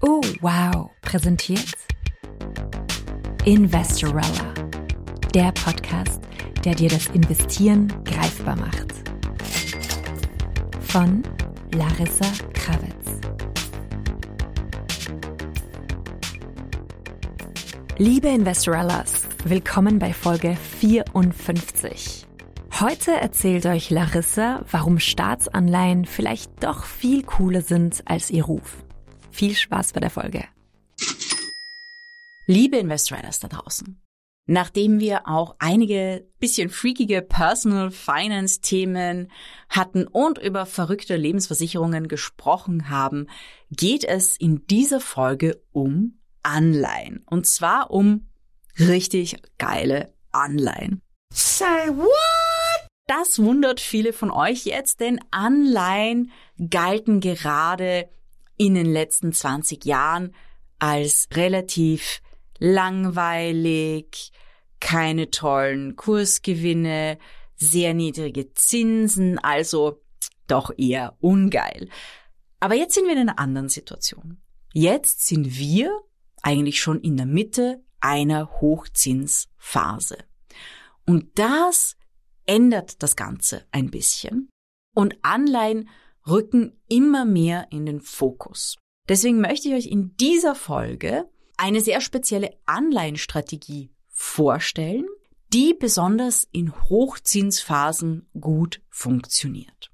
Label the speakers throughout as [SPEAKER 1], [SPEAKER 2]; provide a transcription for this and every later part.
[SPEAKER 1] Oh, wow, präsentiert Investorella, der Podcast, der dir das Investieren greifbar macht. Von Larissa Kravitz. Liebe Investorellas, willkommen bei Folge 54. Heute erzählt euch Larissa, warum Staatsanleihen vielleicht doch viel cooler sind als ihr Ruf. Viel Spaß bei der Folge.
[SPEAKER 2] Liebe Investorellas da draußen. Nachdem wir auch einige bisschen freakige Personal Finance Themen hatten und über verrückte Lebensversicherungen gesprochen haben, geht es in dieser Folge um Anleihen. Und zwar um richtig geile Anleihen. Say what? Das wundert viele von euch jetzt, denn Anleihen galten gerade in den letzten 20 Jahren als relativ langweilig, keine tollen Kursgewinne, sehr niedrige Zinsen, also doch eher ungeil. Aber jetzt sind wir in einer anderen Situation. Jetzt sind wir eigentlich schon in der Mitte einer Hochzinsphase. Und das ändert das Ganze ein bisschen. Und Anleihen rücken immer mehr in den Fokus. Deswegen möchte ich euch in dieser Folge eine sehr spezielle Anleihenstrategie vorstellen, die besonders in Hochzinsphasen gut funktioniert.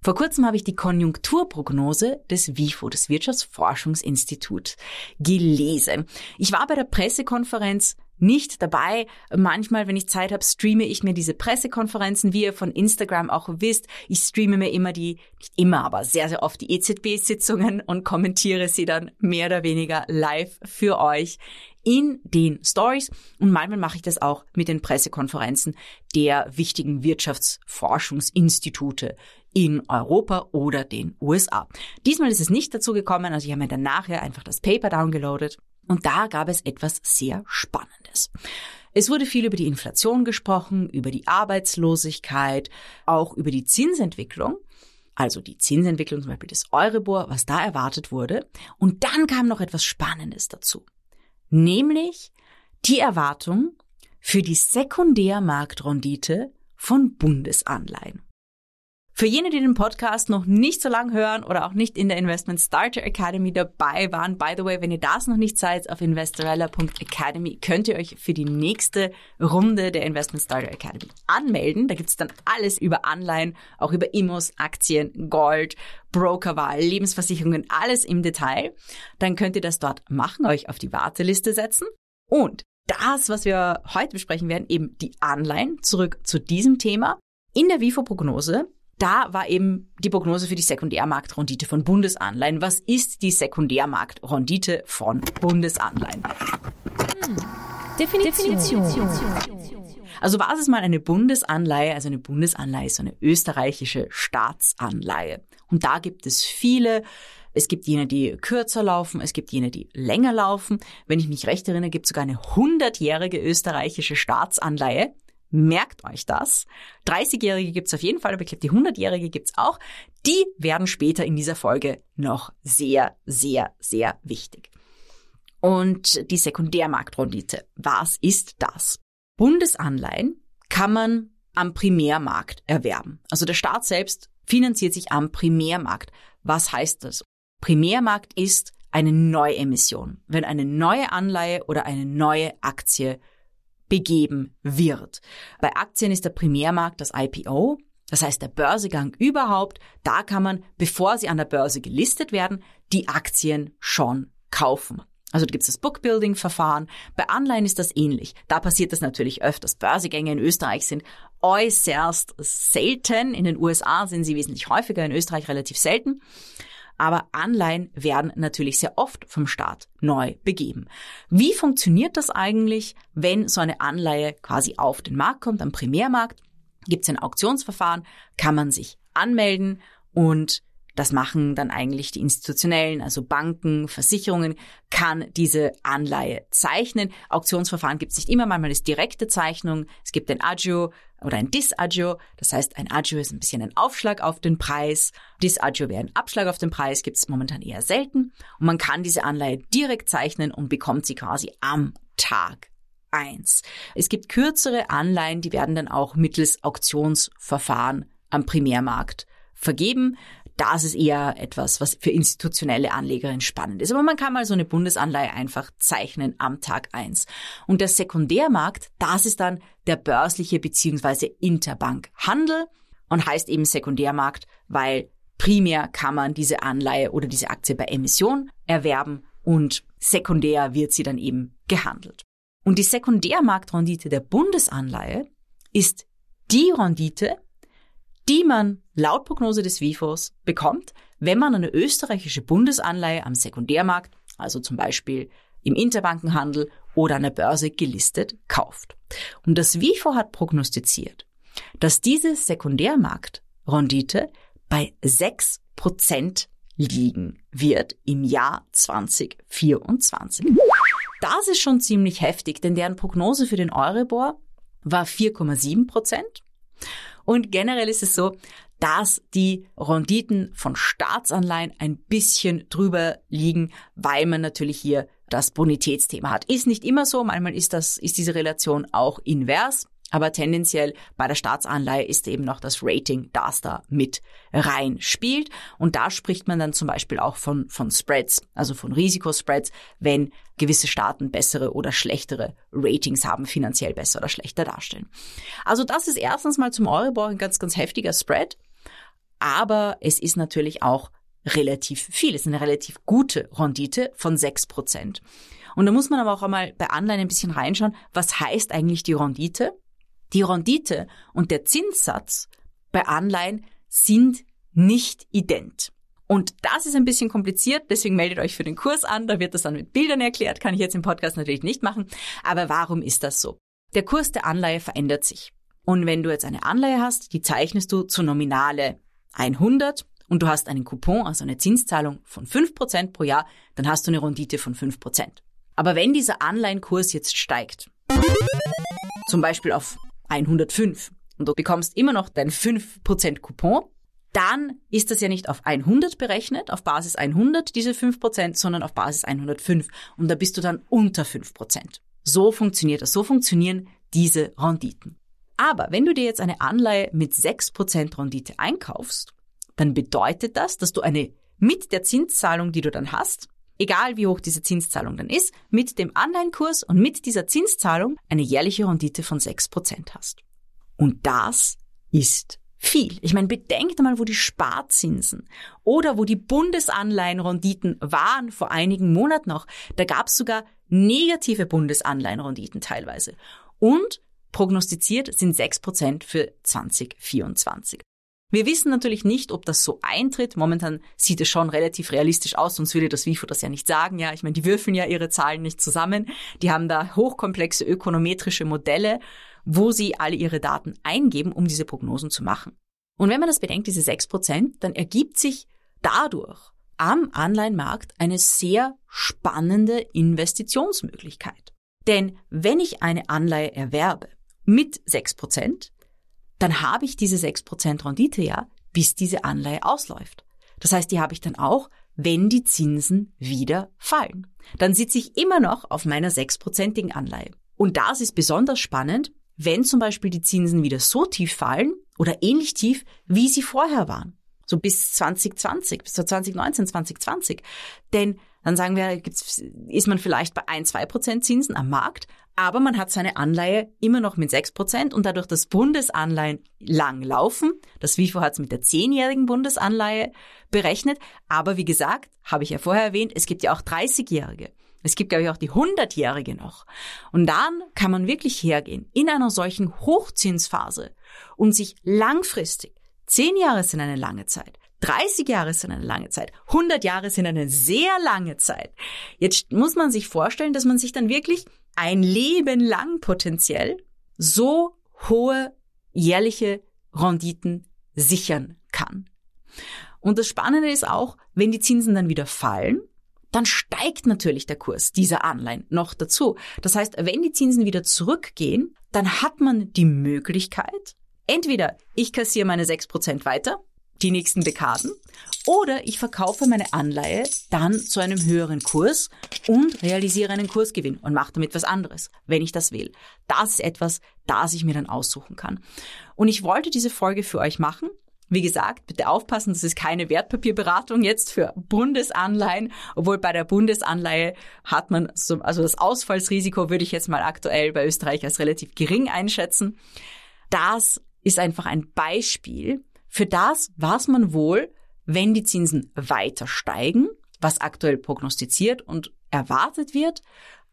[SPEAKER 2] Vor kurzem habe ich die Konjunkturprognose des WIFO, des Wirtschaftsforschungsinstituts, gelesen. Ich war bei der Pressekonferenz nicht dabei. Manchmal, wenn ich Zeit habe, streame ich mir diese Pressekonferenzen, wie ihr von Instagram auch wisst. Ich streame mir immer die, nicht immer, aber sehr, sehr oft die EZB-Sitzungen und kommentiere sie dann mehr oder weniger live für euch in den Stories und manchmal mache ich das auch mit den Pressekonferenzen der wichtigen Wirtschaftsforschungsinstitute in Europa oder den USA. Diesmal ist es nicht dazu gekommen, also ich habe mir dann nachher einfach das Paper downgeloadet und da gab es etwas sehr Spannendes. Es wurde viel über die Inflation gesprochen, über die Arbeitslosigkeit, auch über die Zinsentwicklung also die Zinsentwicklung zum Beispiel des Euribor, was da erwartet wurde. Und dann kam noch etwas Spannendes dazu nämlich die Erwartung für die Sekundärmarktrendite von Bundesanleihen. Für jene, die den Podcast noch nicht so lang hören oder auch nicht in der Investment Starter Academy dabei waren, by the way, wenn ihr das noch nicht seid, auf investorella.academy könnt ihr euch für die nächste Runde der Investment Starter Academy anmelden. Da gibt's dann alles über Anleihen, auch über Immos, Aktien, Gold, Brokerwahl, Lebensversicherungen, alles im Detail. Dann könnt ihr das dort machen, euch auf die Warteliste setzen und das, was wir heute besprechen werden, eben die Anleihen, zurück zu diesem Thema. In der WIFO-Prognose da war eben die Prognose für die Sekundärmarktrendite von Bundesanleihen. Was ist die Sekundärmarktrendite von Bundesanleihen? Hm. Definition. Definition. Also was ist mal eine Bundesanleihe? Also eine Bundesanleihe ist so eine österreichische Staatsanleihe. Und da gibt es viele. Es gibt jene, die kürzer laufen, es gibt jene, die länger laufen. Wenn ich mich recht erinnere, gibt es sogar eine hundertjährige österreichische Staatsanleihe. Merkt euch das. 30-Jährige gibt's auf jeden Fall, aber ich glaube, die 100-Jährige gibt's auch. Die werden später in dieser Folge noch sehr, sehr, sehr wichtig. Und die Sekundärmarktrendite. Was ist das? Bundesanleihen kann man am Primärmarkt erwerben. Also der Staat selbst finanziert sich am Primärmarkt. Was heißt das? Primärmarkt ist eine Neuemission. Wenn eine neue Anleihe oder eine neue Aktie begeben wird. Bei Aktien ist der Primärmarkt das IPO, das heißt der Börsegang überhaupt. Da kann man, bevor sie an der Börse gelistet werden, die Aktien schon kaufen. Also da gibt es das Bookbuilding-Verfahren. Bei Anleihen ist das ähnlich. Da passiert das natürlich öfters. Börsegänge in Österreich sind äußerst selten. In den USA sind sie wesentlich häufiger, in Österreich relativ selten aber Anleihen werden natürlich sehr oft vom Staat neu begeben. Wie funktioniert das eigentlich, wenn so eine Anleihe quasi auf den Markt kommt, am Primärmarkt? Gibt es ein Auktionsverfahren, kann man sich anmelden und das machen dann eigentlich die institutionellen, also Banken, Versicherungen, kann diese Anleihe zeichnen. Auktionsverfahren gibt es nicht immer, manchmal ist direkte Zeichnung. Es gibt ein Agio oder ein Disagio. Das heißt, ein Agio ist ein bisschen ein Aufschlag auf den Preis. Disagio wäre ein Abschlag auf den Preis, gibt es momentan eher selten. Und man kann diese Anleihe direkt zeichnen und bekommt sie quasi am Tag eins. Es gibt kürzere Anleihen, die werden dann auch mittels Auktionsverfahren am Primärmarkt vergeben. Das ist eher etwas, was für institutionelle Anlegerinnen spannend ist. Aber man kann mal so eine Bundesanleihe einfach zeichnen am Tag eins. Und der Sekundärmarkt, das ist dann der börsliche bzw. Interbankhandel und heißt eben Sekundärmarkt, weil primär kann man diese Anleihe oder diese Aktie bei Emission erwerben und sekundär wird sie dann eben gehandelt. Und die Sekundärmarktrendite der Bundesanleihe ist die Rendite, die man laut Prognose des WIFOs bekommt, wenn man eine österreichische Bundesanleihe am Sekundärmarkt, also zum Beispiel im Interbankenhandel oder an der Börse gelistet, kauft. Und das WIFO hat prognostiziert, dass diese Sekundärmarktrendite bei 6% liegen wird im Jahr 2024. Das ist schon ziemlich heftig, denn deren Prognose für den Euribor war 4,7 Prozent und generell ist es so, dass die Renditen von Staatsanleihen ein bisschen drüber liegen, weil man natürlich hier das Bonitätsthema hat. Ist nicht immer so, manchmal ist das, ist diese Relation auch invers. Aber tendenziell bei der Staatsanleihe ist eben noch das Rating, das da mit reinspielt. Und da spricht man dann zum Beispiel auch von, von Spreads, also von Risikospreads, wenn gewisse Staaten bessere oder schlechtere Ratings haben, finanziell besser oder schlechter darstellen. Also das ist erstens mal zum Euribor ein ganz, ganz heftiger Spread. Aber es ist natürlich auch relativ viel. Es ist eine relativ gute Rendite von sechs Prozent. Und da muss man aber auch einmal bei Anleihen ein bisschen reinschauen, was heißt eigentlich die Rendite? Die Rendite und der Zinssatz bei Anleihen sind nicht ident. Und das ist ein bisschen kompliziert, deswegen meldet euch für den Kurs an, da wird das dann mit Bildern erklärt, kann ich jetzt im Podcast natürlich nicht machen. Aber warum ist das so? Der Kurs der Anleihe verändert sich. Und wenn du jetzt eine Anleihe hast, die zeichnest du zu Nominale 100 und du hast einen Coupon, also eine Zinszahlung von 5% pro Jahr, dann hast du eine Rendite von 5%. Aber wenn dieser Anleihenkurs jetzt steigt, zum Beispiel auf 105 und du bekommst immer noch dein 5% Coupon, dann ist das ja nicht auf 100 berechnet, auf Basis 100 diese 5%, sondern auf Basis 105 und da bist du dann unter 5%. So funktioniert das, so funktionieren diese Renditen. Aber wenn du dir jetzt eine Anleihe mit 6% Rendite einkaufst, dann bedeutet das, dass du eine mit der Zinszahlung, die du dann hast, egal wie hoch diese Zinszahlung dann ist, mit dem Anleihenkurs und mit dieser Zinszahlung eine jährliche Rendite von 6% hast. Und das ist viel. Ich meine, bedenkt mal, wo die Sparzinsen oder wo die Bundesanleihenrenditen waren vor einigen Monaten noch. Da gab es sogar negative Bundesanleihenrenditen teilweise. Und prognostiziert sind 6% für 2024. Wir wissen natürlich nicht, ob das so eintritt. Momentan sieht es schon relativ realistisch aus, sonst würde das WIFO das ja nicht sagen. Ja, ich meine, die würfeln ja ihre Zahlen nicht zusammen. Die haben da hochkomplexe ökonometrische Modelle, wo sie alle ihre Daten eingeben, um diese Prognosen zu machen. Und wenn man das bedenkt, diese sechs Prozent, dann ergibt sich dadurch am Anleihenmarkt eine sehr spannende Investitionsmöglichkeit. Denn wenn ich eine Anleihe erwerbe mit sechs Prozent, dann habe ich diese 6% Rendite ja, bis diese Anleihe ausläuft. Das heißt, die habe ich dann auch, wenn die Zinsen wieder fallen. Dann sitze ich immer noch auf meiner 6%igen Anleihe. Und das ist besonders spannend, wenn zum Beispiel die Zinsen wieder so tief fallen oder ähnlich tief, wie sie vorher waren. So bis 2020, bis 2019, 2020. Denn dann sagen wir, ist man vielleicht bei ein, zwei Prozent Zinsen am Markt, aber man hat seine Anleihe immer noch mit sechs Prozent und dadurch das Bundesanleihen lang laufen. Das WIFO hat es mit der zehnjährigen Bundesanleihe berechnet. Aber wie gesagt, habe ich ja vorher erwähnt, es gibt ja auch 30-Jährige. Es gibt, glaube ich, auch die 100-Jährige noch. Und dann kann man wirklich hergehen in einer solchen Hochzinsphase und sich langfristig, zehn Jahre sind eine lange Zeit, 30 Jahre sind eine lange Zeit, 100 Jahre sind eine sehr lange Zeit. Jetzt muss man sich vorstellen, dass man sich dann wirklich ein Leben lang potenziell so hohe jährliche Renditen sichern kann. Und das Spannende ist auch, wenn die Zinsen dann wieder fallen, dann steigt natürlich der Kurs dieser Anleihen noch dazu. Das heißt, wenn die Zinsen wieder zurückgehen, dann hat man die Möglichkeit, entweder ich kassiere meine 6% weiter, die nächsten Dekaden, oder ich verkaufe meine Anleihe dann zu einem höheren Kurs und realisiere einen Kursgewinn und mache damit was anderes, wenn ich das will. Das ist etwas, das ich mir dann aussuchen kann. Und ich wollte diese Folge für euch machen, wie gesagt, bitte aufpassen, das ist keine Wertpapierberatung jetzt für Bundesanleihen, obwohl bei der Bundesanleihe hat man so, also das Ausfallsrisiko würde ich jetzt mal aktuell bei Österreich als relativ gering einschätzen. Das ist einfach ein Beispiel für das, was man wohl, wenn die Zinsen weiter steigen, was aktuell prognostiziert und erwartet wird,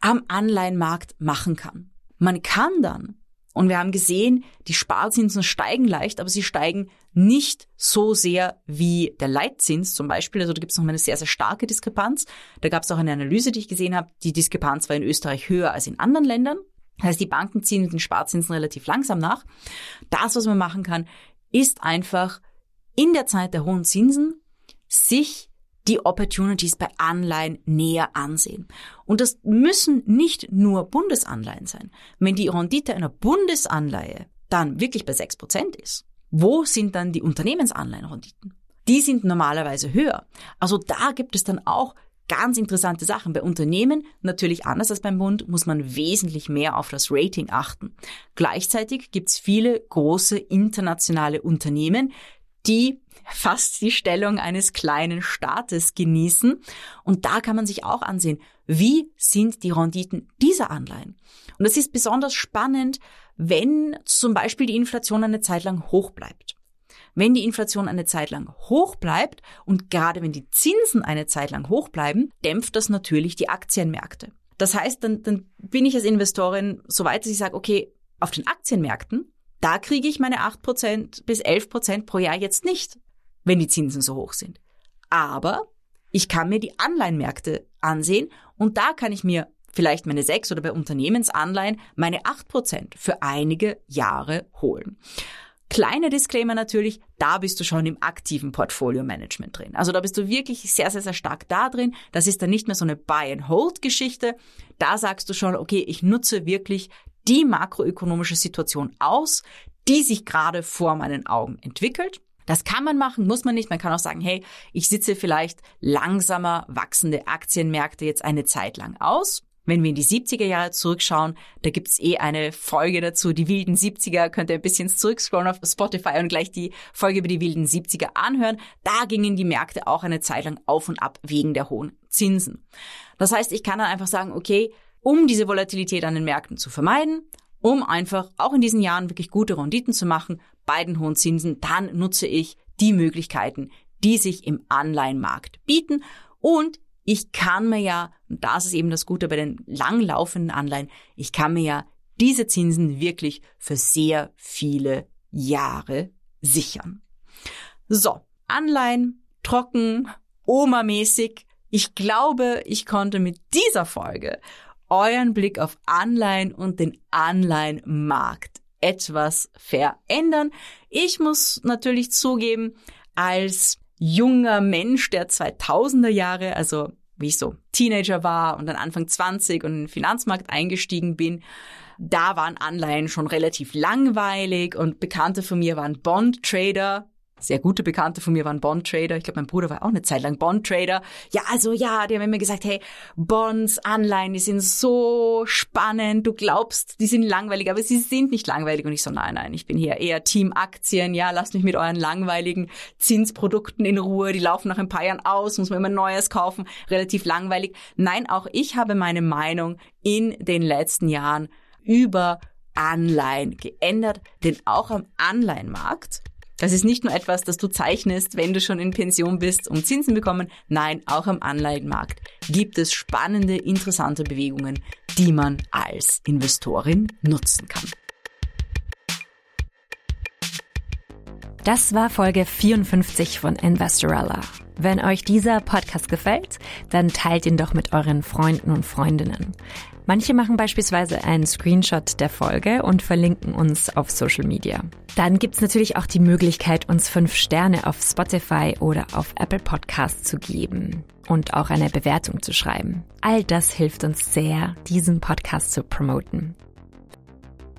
[SPEAKER 2] am Anleihenmarkt machen kann. Man kann dann und wir haben gesehen, die Sparzinsen steigen leicht, aber sie steigen nicht so sehr wie der Leitzins zum Beispiel. Also da gibt es noch eine sehr, sehr starke Diskrepanz. Da gab es auch eine Analyse, die ich gesehen habe. Die Diskrepanz war in Österreich höher als in anderen Ländern. Das heißt, die Banken ziehen den Sparzinsen relativ langsam nach. Das, was man machen kann, ist einfach in der Zeit der hohen Zinsen sich die Opportunities bei Anleihen näher ansehen. Und das müssen nicht nur Bundesanleihen sein. Wenn die Rendite einer Bundesanleihe dann wirklich bei 6% ist, wo sind dann die Unternehmensanleihenrenditen? Die sind normalerweise höher. Also da gibt es dann auch ganz interessante Sachen. Bei Unternehmen, natürlich anders als beim Bund, muss man wesentlich mehr auf das Rating achten. Gleichzeitig gibt es viele große internationale Unternehmen, die fast die Stellung eines kleinen Staates genießen. Und da kann man sich auch ansehen, wie sind die Renditen dieser Anleihen. Und das ist besonders spannend, wenn zum Beispiel die Inflation eine Zeit lang hoch bleibt. Wenn die Inflation eine Zeit lang hoch bleibt und gerade wenn die Zinsen eine Zeit lang hoch bleiben, dämpft das natürlich die Aktienmärkte. Das heißt, dann, dann bin ich als Investorin so weit, dass ich sage, okay, auf den Aktienmärkten da kriege ich meine 8% bis 11% pro Jahr jetzt nicht, wenn die Zinsen so hoch sind. Aber ich kann mir die Anleihenmärkte ansehen und da kann ich mir vielleicht meine 6 oder bei Unternehmensanleihen meine 8% für einige Jahre holen. Kleiner Disclaimer natürlich, da bist du schon im aktiven Portfolio-Management drin. Also da bist du wirklich sehr, sehr, sehr stark da drin. Das ist dann nicht mehr so eine Buy-and-Hold-Geschichte. Da sagst du schon, okay, ich nutze wirklich die makroökonomische Situation aus, die sich gerade vor meinen Augen entwickelt. Das kann man machen, muss man nicht. Man kann auch sagen, hey, ich sitze vielleicht langsamer wachsende Aktienmärkte jetzt eine Zeit lang aus. Wenn wir in die 70er Jahre zurückschauen, da gibt's eh eine Folge dazu, die wilden 70er, könnt ihr ein bisschen zurückscrollen auf Spotify und gleich die Folge über die wilden 70er anhören. Da gingen die Märkte auch eine Zeit lang auf und ab wegen der hohen Zinsen. Das heißt, ich kann dann einfach sagen, okay, um diese Volatilität an den Märkten zu vermeiden, um einfach auch in diesen Jahren wirklich gute Renditen zu machen bei den hohen Zinsen, dann nutze ich die Möglichkeiten, die sich im Anleihenmarkt bieten und ich kann mir ja, und das ist eben das Gute bei den langlaufenden Anleihen, ich kann mir ja diese Zinsen wirklich für sehr viele Jahre sichern. So, Anleihen, trocken, Oma-mäßig. Ich glaube, ich konnte mit dieser Folge euren Blick auf Anleihen und den Anleihenmarkt etwas verändern. Ich muss natürlich zugeben, als junger Mensch der 2000er Jahre, also wie ich so Teenager war und dann Anfang 20 und in den Finanzmarkt eingestiegen bin, da waren Anleihen schon relativ langweilig und Bekannte von mir waren Bond-Trader sehr gute Bekannte von mir waren Bond-Trader. Ich glaube, mein Bruder war auch eine Zeit lang Bond-Trader. Ja, also ja, die haben immer gesagt, hey, Bonds, Anleihen, die sind so spannend. Du glaubst, die sind langweilig, aber sie sind nicht langweilig. Und ich so, nein, nein, ich bin hier eher Team Aktien. Ja, lasst mich mit euren langweiligen Zinsprodukten in Ruhe. Die laufen nach ein paar Jahren aus, muss man immer Neues kaufen. Relativ langweilig. Nein, auch ich habe meine Meinung in den letzten Jahren über Anleihen geändert, denn auch am Anleihenmarkt das ist nicht nur etwas, das du zeichnest, wenn du schon in Pension bist und Zinsen bekommen. Nein, auch am Anleihenmarkt gibt es spannende, interessante Bewegungen, die man als Investorin nutzen kann.
[SPEAKER 1] Das war Folge 54 von Investorella. Wenn euch dieser Podcast gefällt, dann teilt ihn doch mit euren Freunden und Freundinnen. Manche machen beispielsweise einen Screenshot der Folge und verlinken uns auf Social Media. Dann gibt's natürlich auch die Möglichkeit, uns fünf Sterne auf Spotify oder auf Apple Podcasts zu geben und auch eine Bewertung zu schreiben. All das hilft uns sehr, diesen Podcast zu promoten.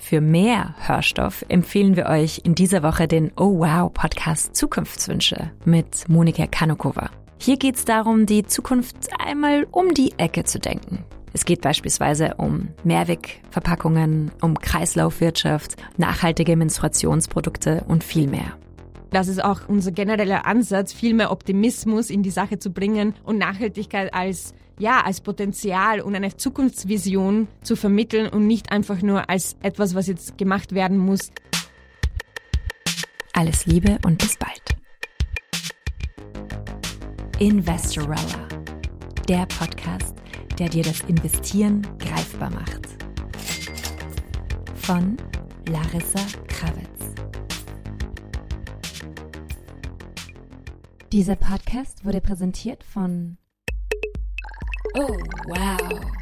[SPEAKER 1] Für mehr Hörstoff empfehlen wir euch in dieser Woche den Oh Wow Podcast Zukunftswünsche mit Monika Kanokova. Hier geht's darum, die Zukunft einmal um die Ecke zu denken. Es geht beispielsweise um Mehrwegverpackungen, um Kreislaufwirtschaft, nachhaltige Menstruationsprodukte und viel mehr.
[SPEAKER 3] Das ist auch unser genereller Ansatz, viel mehr Optimismus in die Sache zu bringen und Nachhaltigkeit als ja, als Potenzial und eine Zukunftsvision zu vermitteln und nicht einfach nur als etwas, was jetzt gemacht werden muss.
[SPEAKER 1] Alles Liebe und bis bald. Investorella, der Podcast der dir das Investieren greifbar macht. Von Larissa Krawitz. Dieser Podcast wurde präsentiert von Oh, wow.